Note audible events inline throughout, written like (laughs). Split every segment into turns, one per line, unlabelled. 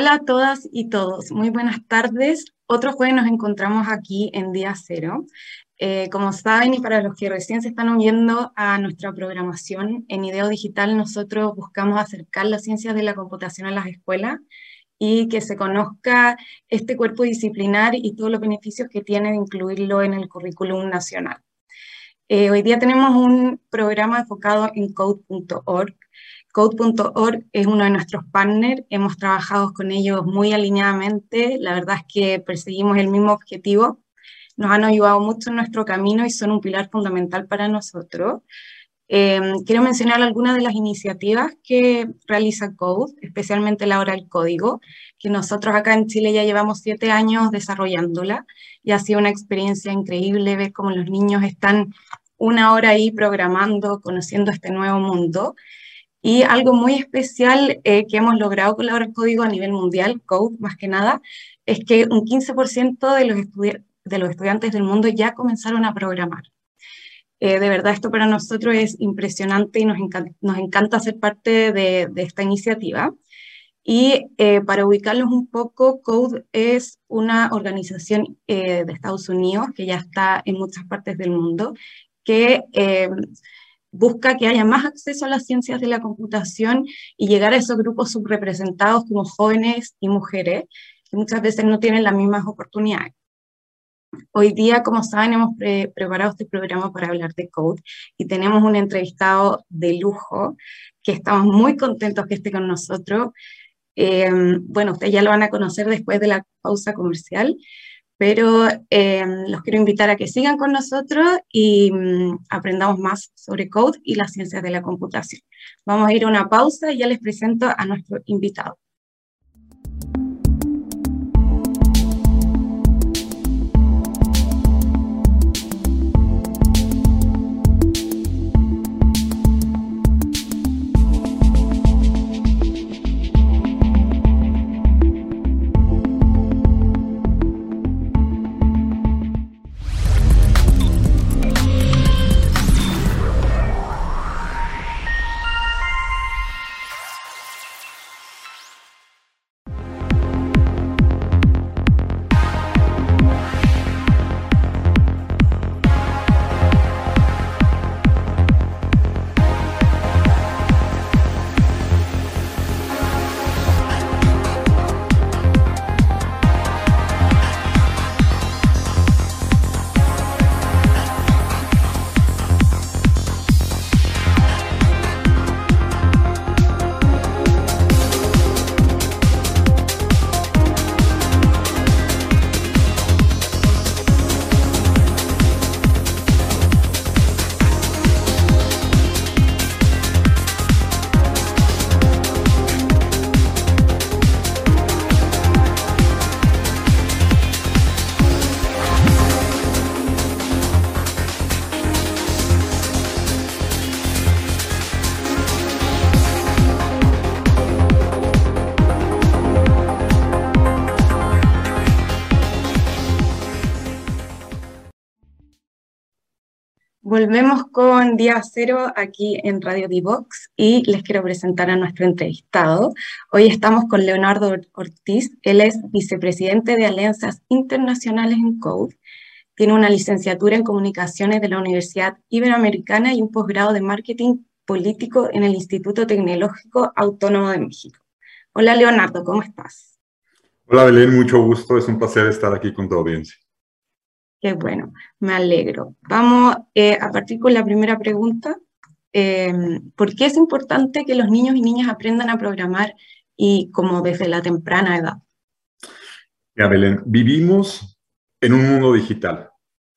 Hola a todas y todos, muy buenas tardes. Otro jueves nos encontramos aquí en Día Cero. Eh, como saben, y para los que recién se están uniendo a nuestra programación en IDEO Digital, nosotros buscamos acercar las ciencias de la computación a las escuelas y que se conozca este cuerpo disciplinar y todos los beneficios que tiene de incluirlo en el currículum nacional. Eh, hoy día tenemos un programa enfocado en code.org, Code.org es uno de nuestros partners, hemos trabajado con ellos muy alineadamente, la verdad es que perseguimos el mismo objetivo, nos han ayudado mucho en nuestro camino y son un pilar fundamental para nosotros. Em, quiero mencionar algunas de las iniciativas que realiza Code, especialmente la hora del código, que nosotros acá en Chile ya llevamos siete años desarrollándola y ha sido una experiencia increíble ver cómo los niños están una hora ahí programando, conociendo este nuevo mundo. Y algo muy especial eh, que hemos logrado con la código a nivel mundial, Code más que nada, es que un 15% de los, de los estudiantes del mundo ya comenzaron a programar. Eh, de verdad, esto para nosotros es impresionante y nos, encanta, nos encanta ser parte de, de esta iniciativa. Y eh, para ubicarlos un poco, Code es una organización de Estados Unidos que ya está en muchas partes del mundo, que busca que haya más acceso a las ciencias de la computación y llegar a esos grupos subrepresentados como jóvenes y mujeres, que muchas veces no tienen las mismas oportunidades. Hoy día, como saben, hemos preparado este programa para hablar de Code y tenemos un entrevistado de lujo que estamos muy contentos que esté con nosotros. Eh, bueno, ustedes ya lo van a conocer después de la pausa comercial, pero eh, los quiero invitar a que sigan con nosotros y mm, aprendamos más sobre code y las ciencias de la computación. Vamos a ir a una pausa y ya les presento a nuestro invitado. Con Día Cero aquí en Radio Divox y les quiero presentar a nuestro entrevistado. Hoy estamos con Leonardo Ortiz, él es vicepresidente de Alianzas Internacionales en Code, tiene una licenciatura en Comunicaciones de la Universidad Iberoamericana y un posgrado de Marketing Político en el Instituto Tecnológico Autónomo de México. Hola Leonardo, ¿cómo estás?
Hola Belén, mucho gusto, es un placer estar aquí con tu audiencia.
Qué bueno, me alegro. Vamos eh, a partir con la primera pregunta. Em, ¿Por qué es importante que los niños y niñas aprendan a programar y como desde la temprana edad?
Ya, Belén, vivimos en un mundo digital.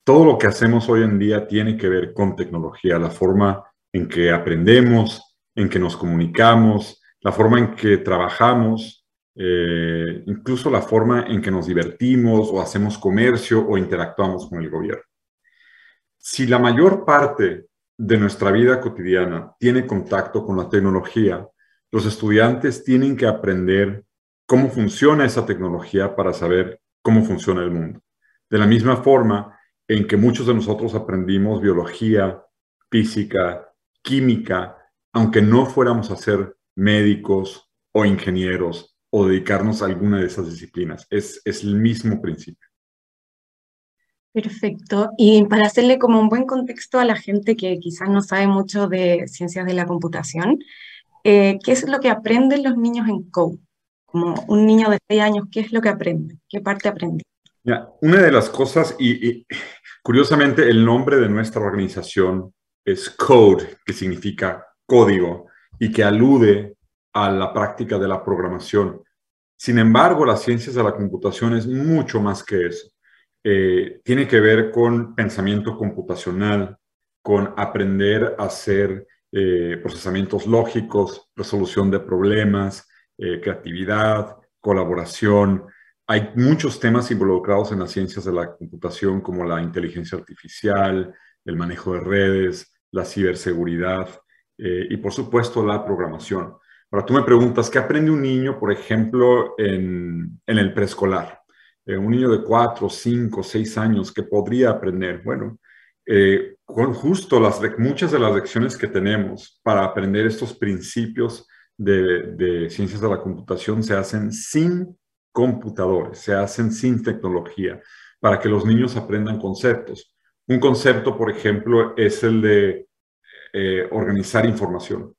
Todo lo que hacemos hoy en día tiene que ver con tecnología, la forma en que aprendemos, en que nos comunicamos, la forma en que trabajamos, eh, incluso la forma en que nos divertimos o hacemos comercio o interactuamos con el gobierno. Si la mayor parte de nuestra vida cotidiana tiene contacto con la tecnología, los estudiantes tienen que aprender cómo funciona esa tecnología para saber cómo funciona el mundo. De la misma forma en que muchos de nosotros aprendimos biología, física, química, aunque no fuéramos a ser médicos o ingenieros o dedicarnos a alguna de esas disciplinas. Es, es el mismo principio.
Perfecto. Y para hacerle como un buen contexto a la gente que quizás no sabe mucho de ciencias de la computación, eh, ¿qué es lo que aprenden los niños en Code? Como un niño de 6 años, ¿qué es lo que aprende? ¿Qué parte aprende?
una de las cosas, y, curiosamente el nombre de nuestra organización es Code, que significa código, y que alude a la práctica de la programación. Sin embargo, las ciencias de la computación es mucho más que eso. Eh, tiene que ver con pensamiento computacional, con aprender a hacer eh, procesamientos lógicos, resolución de problemas, eh, creatividad, colaboración. Hay muchos temas involucrados en las ciencias de la computación como la inteligencia artificial, el manejo de redes, la ciberseguridad y por supuesto la programación. Ahora tú me preguntas, ¿qué aprende un niño, por ejemplo, en, el preescolar? Eh, un niño de cuatro, cinco, seis años que podría aprender. Bueno, eh, con justo las, muchas de las lecciones que tenemos para aprender estos principios de, ciencias de la computación se hacen sin computadores, se hacen sin tecnología, para que los niños aprendan conceptos. Un concepto, por ejemplo, es el de eh, organizar información.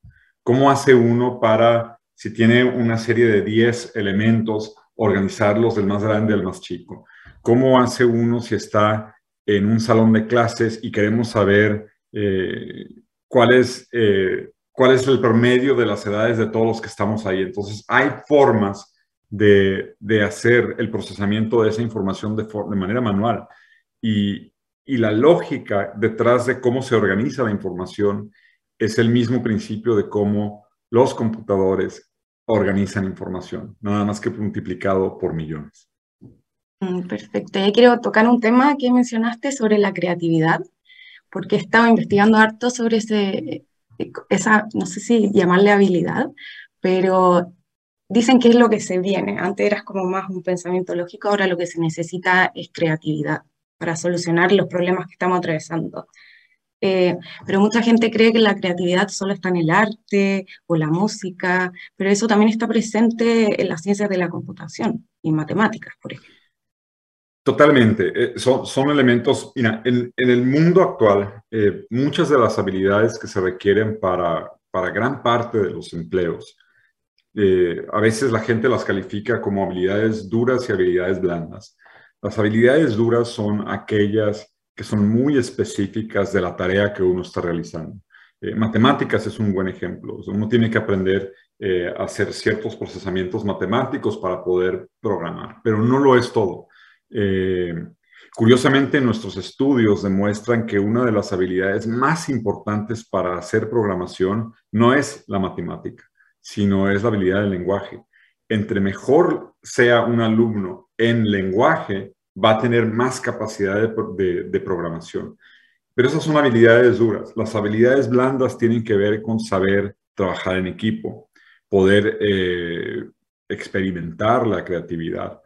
¿Cómo hace uno para, si tiene una serie de 10 elementos, organizarlos del más grande al más chico. ¿Cómo hace uno si está en un salón de clases y queremos saber eh, cuál, es, eh, cuál es el promedio de las edades de todos los que estamos ahí? Entonces, hay formas de, hacer el procesamiento de esa información de, de manera manual. Y, y la lógica detrás de cómo se organiza la información es el mismo principio de cómo los computadores organizan información, nada más que multiplicado por millones.
Mm, perfecto. Y quiero tocar un tema que mencionaste sobre la creatividad, porque he estado investigando harto sobre ese, esa, no sé si llamarle habilidad, pero dicen que es lo que se viene. Antes eras como más un pensamiento lógico, ahora lo que se necesita es creatividad para solucionar los problemas que estamos atravesando. Eh, pero mucha gente cree que la creatividad solo está en el arte o la música, pero eso también está presente en las ciencias de la computación y matemáticas, por ejemplo.
Totalmente. Eh, son, son, elementos, mira, en, en, el mundo actual, eh, muchas de las habilidades que se requieren para, para gran parte de los empleos, a veces la gente las califica como habilidades duras y habilidades blandas. Las habilidades duras son aquellas que son muy específicas de la tarea que uno está realizando. Eh, matemáticas es un buen ejemplo. uno tiene que aprender eh, a hacer ciertos procesamientos matemáticos para poder programar, pero no lo es todo. Eh, curiosamente, nuestros estudios demuestran que una de las habilidades más importantes para hacer programación no es la matemática, sino es la habilidad del lenguaje. Entre mejor sea un alumno en lenguaje, va a tener más capacidad de, programación. Pero esas son habilidades duras. Las habilidades blandas tienen que ver con saber trabajar en equipo, poder eh, experimentar la creatividad.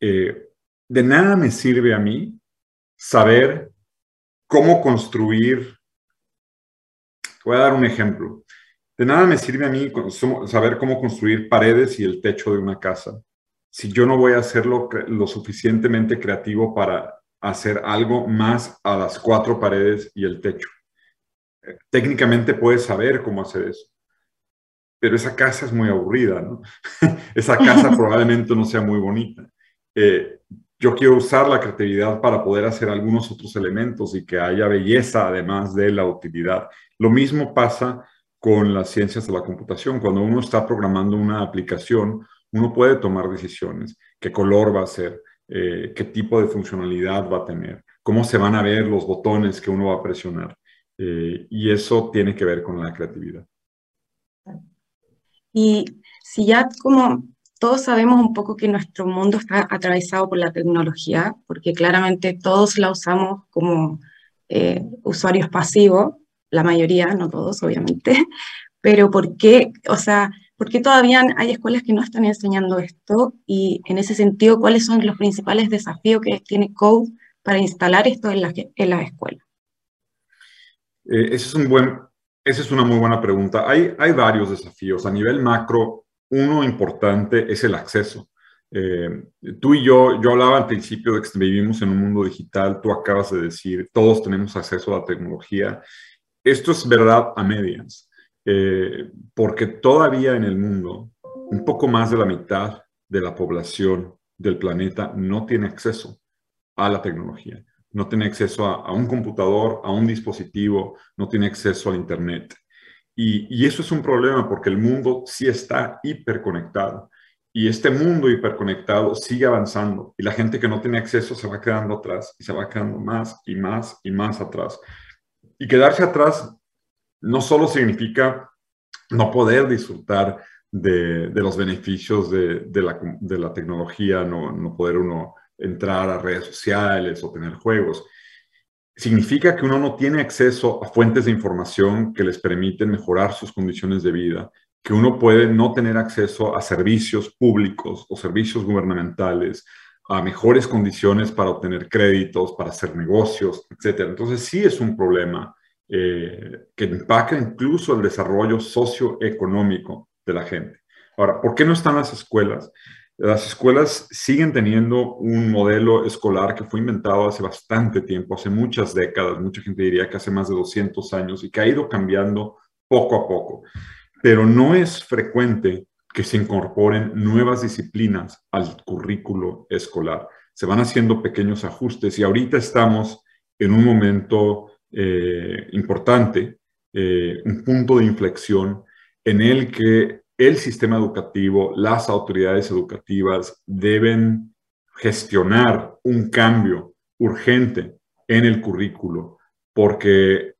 Eh, de nada me sirve a mí saber cómo construir. Voy a dar un ejemplo. De nada me sirve a mí saber cómo construir paredes y el techo de una casa si yo no voy a hacerlo lo suficientemente creativo para hacer algo más a las cuatro paredes y el techo. Eh, técnicamente puedes saber cómo hacer eso, pero esa casa es muy aburrida, ¿no? (laughs) esa casa (laughs) probablemente no sea muy bonita. Eh, yo quiero usar la creatividad para poder hacer algunos otros elementos y que haya belleza además de la utilidad. Lo mismo pasa con las ciencias de la computación. Cuando uno está programando una aplicación, uno puede tomar decisiones, qué color va a ser, eh, qué tipo de funcionalidad va a tener, cómo se van a ver los botones que uno va a presionar. Eh, y eso tiene que ver con la creatividad.
Y si ya como todos sabemos un poco que nuestro mundo está atravesado por la tecnología, porque claramente todos la usamos como eh, usuarios pasivos, la mayoría, no todos obviamente, (laughs) pero ¿por qué? O sea, porque todavía hay escuelas que no están enseñando esto y en ese sentido, ¿cuáles son los principales desafíos que tiene Code para instalar esto en las en la escuelas?
Eh, es un buen, esa es una muy buena pregunta. Hay, hay varios desafíos. A nivel macro, uno importante es el acceso. Eh, tú y yo, yo hablaba al principio de que vivimos en un mundo digital, tú acabas de decir, todos tenemos acceso a la tecnología. Esto es verdad a medias, eh, porque todavía en el mundo, un poco más de la mitad de la población del planeta no tiene acceso a la tecnología, no tiene acceso a, un computador, a un dispositivo, no tiene acceso a Internet. Y eso es un problema porque el mundo sí está hiperconectado y este mundo hiperconectado sigue avanzando y la gente que no tiene acceso se va quedando atrás y se va quedando más y más y más atrás. Y quedarse atrás no solo significa no poder disfrutar de, los beneficios de, la, tecnología, no, no poder uno entrar a redes sociales o tener juegos, significa que uno no tiene acceso a fuentes de información que les permiten mejorar sus condiciones de vida, que uno puede no tener acceso a servicios públicos o servicios gubernamentales, a mejores condiciones para obtener créditos, para hacer negocios, etc. Entonces sí es un problema eh, que impacta incluso el desarrollo socioeconómico de la gente. Ahora, ¿por qué no están las escuelas? Las escuelas siguen teniendo un modelo escolar que fue inventado hace bastante tiempo, hace muchas décadas, mucha gente diría que hace más de 200 años y que ha ido cambiando poco a poco pero no es frecuente que se incorporen nuevas disciplinas al currículo escolar. Se van haciendo pequeños ajustes y ahorita estamos en un momento eh, importante, eh, un punto de inflexión en el que el sistema educativo, las autoridades educativas deben gestionar un cambio urgente en el currículo, porque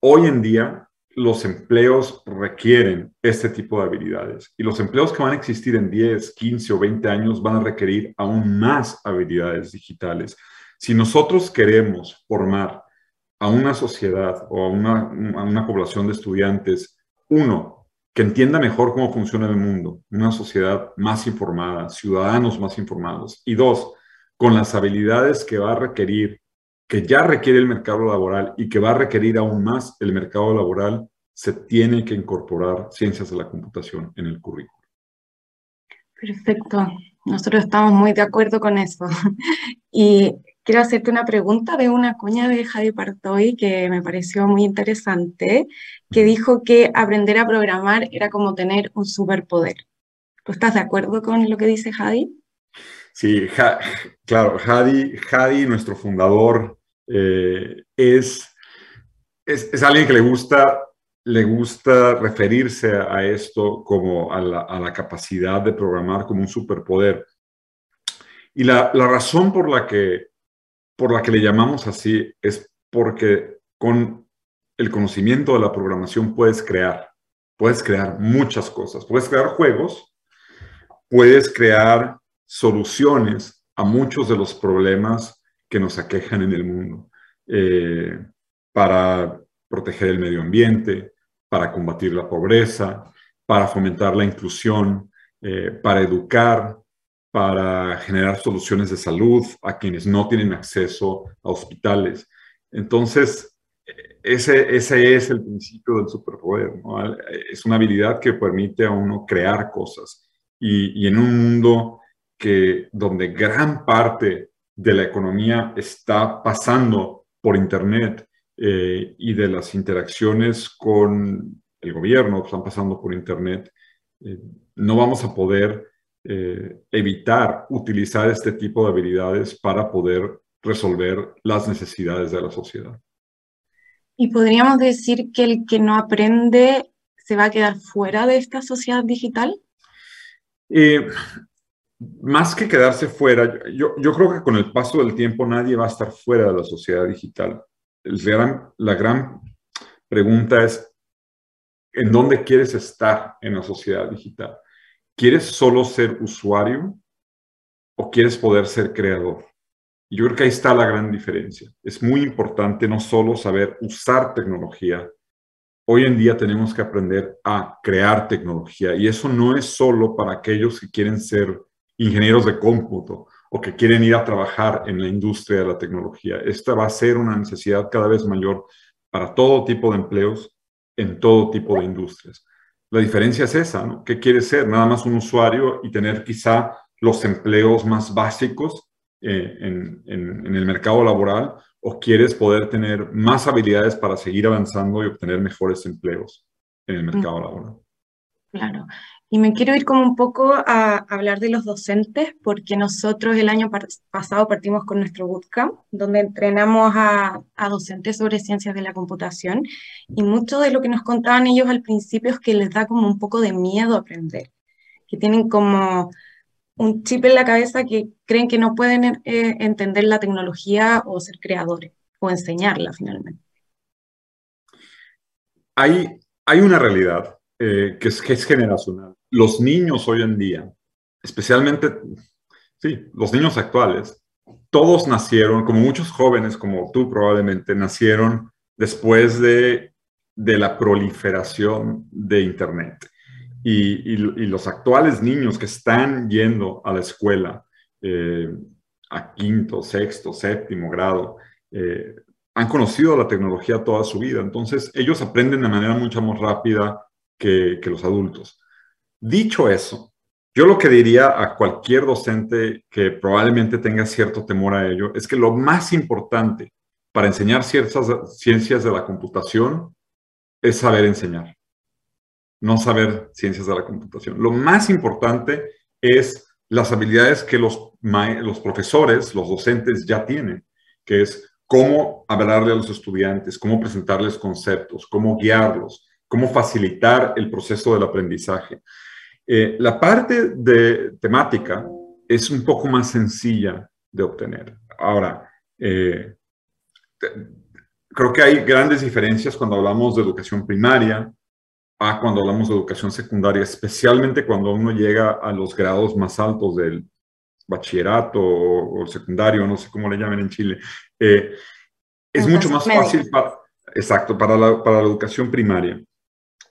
hoy en día los empleos requieren este tipo de habilidades y los empleos que van a existir en 10, 15 o 20 años van a requerir aún más habilidades digitales. Si nosotros queremos formar a una sociedad o a una, población de estudiantes, uno, que entienda mejor cómo funciona el mundo, una sociedad más informada, ciudadanos más informados, y dos, con las habilidades que va a requerir que ya requiere el mercado laboral y que va a requerir aún más el mercado laboral, se tiene que incorporar ciencias de la computación en el currículo.
Perfecto. Nosotros estamos muy de acuerdo con eso. (laughs) Y quiero hacerte una pregunta de una cuña de Javi Partoy que me pareció muy interesante, que dijo que aprender a programar era como tener un superpoder. ¿Tú estás de acuerdo con lo que dice Javi?
Sí, claro, Javi, nuestro fundador, eh, es, es, alguien que le gusta, le gusta referirse a esto como a la, capacidad de programar como un superpoder. Y la, razón por la, que, por la que le llamamos así es porque con el conocimiento de la programación puedes crear, puedes crear muchas cosas, puedes crear juegos, puedes crear soluciones a muchos de los problemas que nos aquejan en el mundo, eh, para proteger el medio ambiente, para combatir la pobreza, para fomentar la inclusión, eh, para educar, para generar soluciones de salud a quienes no tienen acceso a hospitales. Entonces, ese, ese es el principio del superpoder. Es una habilidad que permite a uno crear cosas. Y, y en un mundo que, donde gran parte de la economía está pasando por Internet eh, y de las interacciones con el gobierno están pasando por Internet, eh, no vamos a poder eh, evitar utilizar este tipo de habilidades para poder resolver las necesidades de la sociedad.
Y podríamos decir que el que no aprende se va a quedar fuera de esta sociedad digital
más que quedarse fuera, yo, yo, creo que con el paso del tiempo nadie va a estar fuera de la sociedad digital. la gran pregunta es, ¿en dónde quieres estar en la sociedad digital? ¿Quieres solo ser usuario o quieres poder ser creador? Yo creo que ahí está la gran diferencia. Es muy importante no solo saber usar tecnología, hoy en día tenemos que aprender a crear tecnología y eso no es solo para aquellos que quieren ser ingenieros de cómputo o que quieren ir a trabajar en la industria de la tecnología. Esta va a ser una necesidad cada vez mayor para todo tipo de empleos en todo tipo de industrias. La diferencia es esa, ¿no? ¿Qué quieres ser? Nada más un usuario y tener quizá los empleos más básicos eh, en, en, el mercado laboral o quieres poder tener más habilidades para seguir avanzando y obtener mejores empleos en el mercado mm. laboral.
Claro. Y me quiero ir como un poco a hablar de los docentes, porque nosotros el año pasado partimos con nuestro bootcamp, donde entrenamos a, a, docentes sobre ciencias de la computación, y mucho de lo que nos contaban ellos al principio es que les da como un poco de miedo aprender, que tienen como un chip en la cabeza que creen que no pueden eh, entender la tecnología o ser creadores, o enseñarla finalmente.
Hay, hay una realidad eh, que, es, que es generacional los niños hoy en día, especialmente, sí, los niños actuales, todos nacieron, como muchos jóvenes, como tú probablemente, nacieron después de, de la proliferación de Internet. Y, los actuales niños que están yendo a la escuela eh, a quinto, sexto, séptimo grado, eh, han conocido la tecnología toda su vida. Entonces, ellos aprenden de manera mucho más rápida que los adultos. Dicho eso, yo lo que diría a cualquier docente que probablemente tenga cierto temor a ello es que lo más importante para enseñar ciertas ciencias de la computación es saber enseñar, no saber ciencias de la computación. Lo más importante es las habilidades que los, profesores, los docentes ya tienen, que es cómo hablarle a los estudiantes, cómo presentarles conceptos, cómo guiarlos, cómo facilitar el proceso del aprendizaje. Eh, la parte de temática es un poco más sencilla de obtener. Ahora, eh, creo que hay grandes diferencias cuando hablamos de educación primaria a cuando hablamos de educación secundaria, especialmente cuando uno llega a los grados más altos del bachillerato o, secundario, no sé cómo le llaman en Chile. Eh, es mucho más fácil para, exacto, para la educación primaria.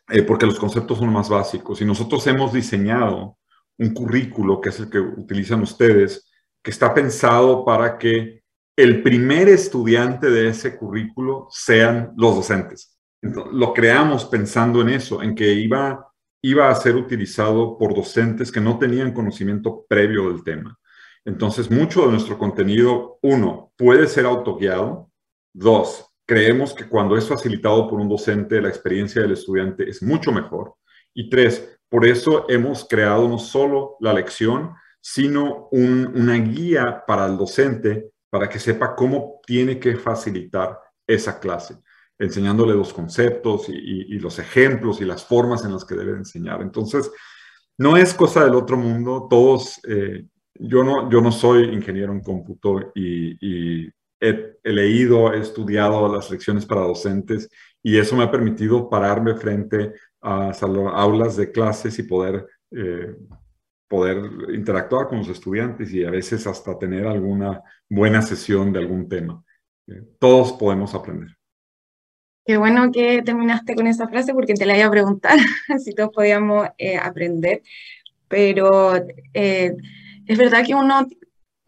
Eh, porque los conceptos son más básicos. Y nosotros hemos diseñado un currículo, que es el que utilizan ustedes, que está pensado para que el primer estudiante de ese currículo sean los docentes. lo creamos pensando en eso, en que iba, iba a ser utilizado por docentes que no tenían conocimiento previo del tema. Entonces, mucho de nuestro contenido, uno, puede ser autoguiado. Dos, Creemos que cuando es facilitado por un docente, la experiencia del estudiante es mucho mejor. Y tres, por eso hemos creado no solo la lección, sino una guía para el docente para que sepa cómo tiene que facilitar esa clase, enseñándole los conceptos y, los ejemplos y las formas en las que debe enseñar. Entonces, no es cosa del otro mundo. Todos, eh, yo, no, yo no soy ingeniero en cómputo y he, leído, he estudiado las lecciones para docentes y eso me ha permitido pararme frente a aulas de clases y poder, eh, poder interactuar con los estudiantes y a veces hasta tener alguna buena sesión de algún tema. Eh, todos podemos aprender.
Qué bueno que terminaste con esa frase porque te la iba a preguntar (laughs) si todos podíamos eh, aprender, pero es verdad que uno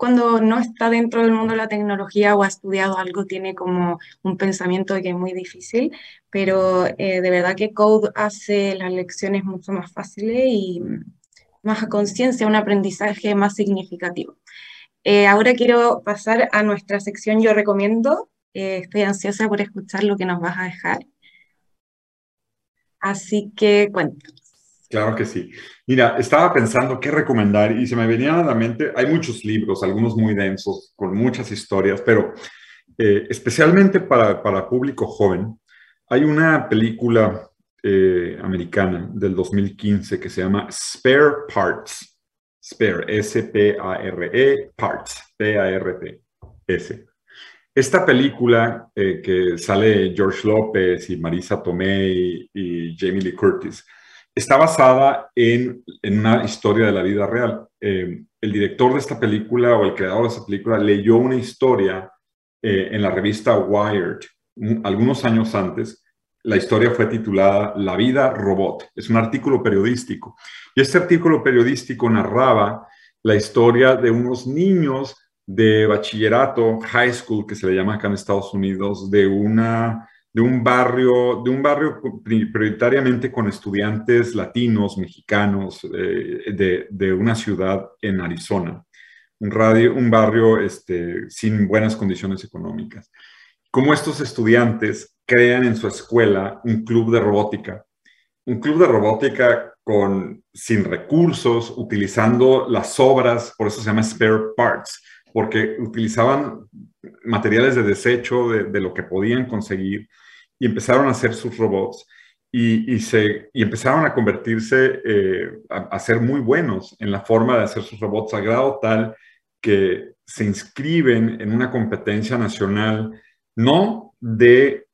cuando no está dentro del mundo de la tecnología o ha estudiado algo, tiene como un pensamiento que es muy difícil, pero eh, de verdad que Code hace las lecciones mucho más fáciles y más a conciencia, un aprendizaje más significativo. Eh, ahora quiero pasar a nuestra sección Yo Recomiendo. Eh, estoy ansiosa por escuchar lo que nos vas a dejar. Así que cuéntanos.
Claro que sí. Mira, estaba pensando qué recomendar y se me venían a la mente, hay muchos libros, algunos muy densos, con muchas historias, pero eh, especialmente para, para, público joven, hay una película eh, americana del 2015 que se llama Spare Parts. Spare, S-P-A-R-E, Parts, P-A-R-T-S. Esta película eh, que sale George López y Marisa Tomei y Jamie Lee Curtis, Está basada en, una historia de la vida real. Eh, el director de esta película o el creador de esta película leyó una historia eh, en la revista Wired algunos años antes. La historia fue titulada La vida robot. Es un artículo periodístico. Y este artículo periodístico narraba la historia de unos niños de bachillerato, high school, que se le llama acá en Estados Unidos, de una de un barrio, de un barrio prioritariamente con estudiantes latinos, mexicanos, eh, de, una ciudad en Arizona, un, radio, un barrio este, sin buenas condiciones económicas. Como estos estudiantes crean en su escuela un club de robótica, un club de robótica con, sin recursos, utilizando las obras, por eso se llama spare parts, porque utilizaban materiales de desecho de, lo que podían conseguir y empezaron a hacer sus robots y, se, y empezaron a convertirse, eh, a, ser muy buenos en la forma de hacer sus robots a grado tal que se inscriben en una competencia nacional, no de,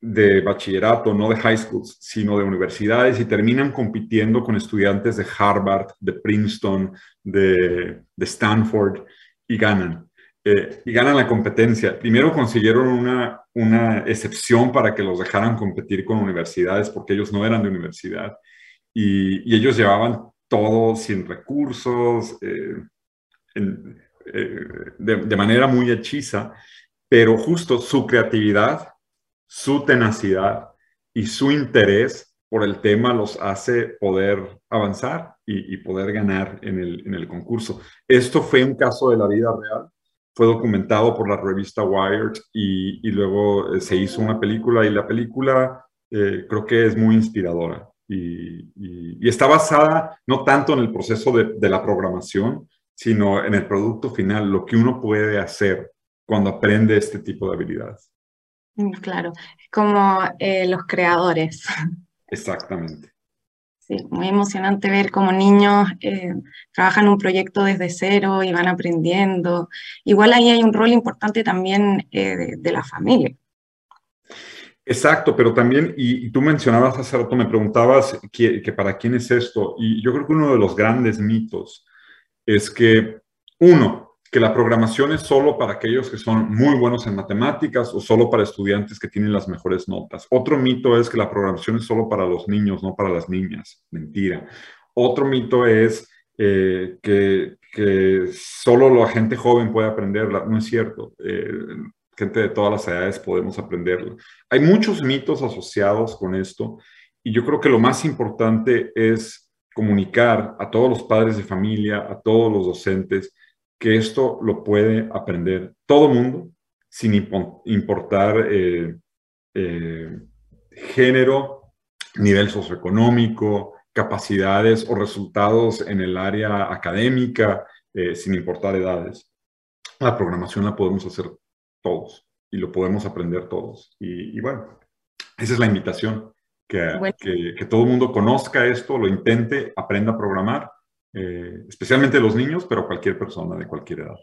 de bachillerato, no de high schools, sino de universidades y terminan compitiendo con estudiantes de Harvard, de Princeton, de, de Stanford y ganan. Eh, y ganan la competencia. Primero consiguieron una, una excepción para que los dejaran competir con universidades porque ellos no eran de universidad y, ellos llevaban todo sin recursos, eh, eh, de, de, manera muy hechiza, pero justo su creatividad, su tenacidad y su interés por el tema los hace poder avanzar y, poder ganar en el, concurso. Esto fue un caso de la vida real, fue documentado por la revista Wired y, luego eh, se hizo una película y la película eh, creo que es muy inspiradora y, está basada no tanto en el proceso de, de, la programación, sino en el producto final, lo que uno puede hacer cuando aprende este tipo de habilidades.
Mm, claro, como eh, los creadores. (laughs)
Exactamente.
Sí, muy emocionante ver cómo niños eh, trabajan un proyecto desde cero y van aprendiendo. Igual ahí hay un rol importante también eh, de, la familia.
Exacto, pero también, y, tú mencionabas hace rato, me preguntabas que, que, para quién es esto, y yo creo que uno de los grandes mitos es que, uno, que la programación es solo para aquellos que son muy buenos en matemáticas o solo para estudiantes que tienen las mejores notas. Otro mito es que la programación es solo para los niños, no para las niñas. Mentira. Otro mito es eh, que, solo la gente joven puede aprenderla. No es cierto. Eh, gente de todas las edades podemos aprenderla. Hay muchos mitos asociados con esto y yo creo que lo más importante es comunicar a todos los padres de familia, a todos los docentes, que esto lo puede aprender todo mundo sin importar eh, eh, género, nivel socioeconómico, capacidades o resultados en el área académica, eh, sin importar edades. La programación la podemos hacer todos y lo podemos aprender todos. Y, bueno, esa es la invitación, que, que, que todo el mundo conozca esto, lo intente, aprenda a programar eh, especialmente los niños, pero cualquier persona de cualquier edad.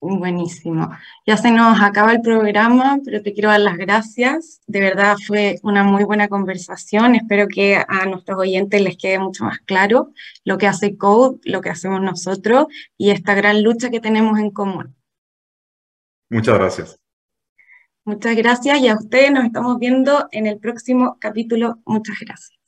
Buenísimo. Ya se nos acaba el programa, pero te quiero dar las gracias. De verdad fue una muy buena conversación. Espero que a nuestros oyentes les quede mucho más claro lo que hace Code, lo que hacemos nosotros y esta gran lucha que tenemos en común.
Muchas gracias.
Muchas gracias y a ustedes nos estamos viendo en el próximo capítulo. Muchas gracias.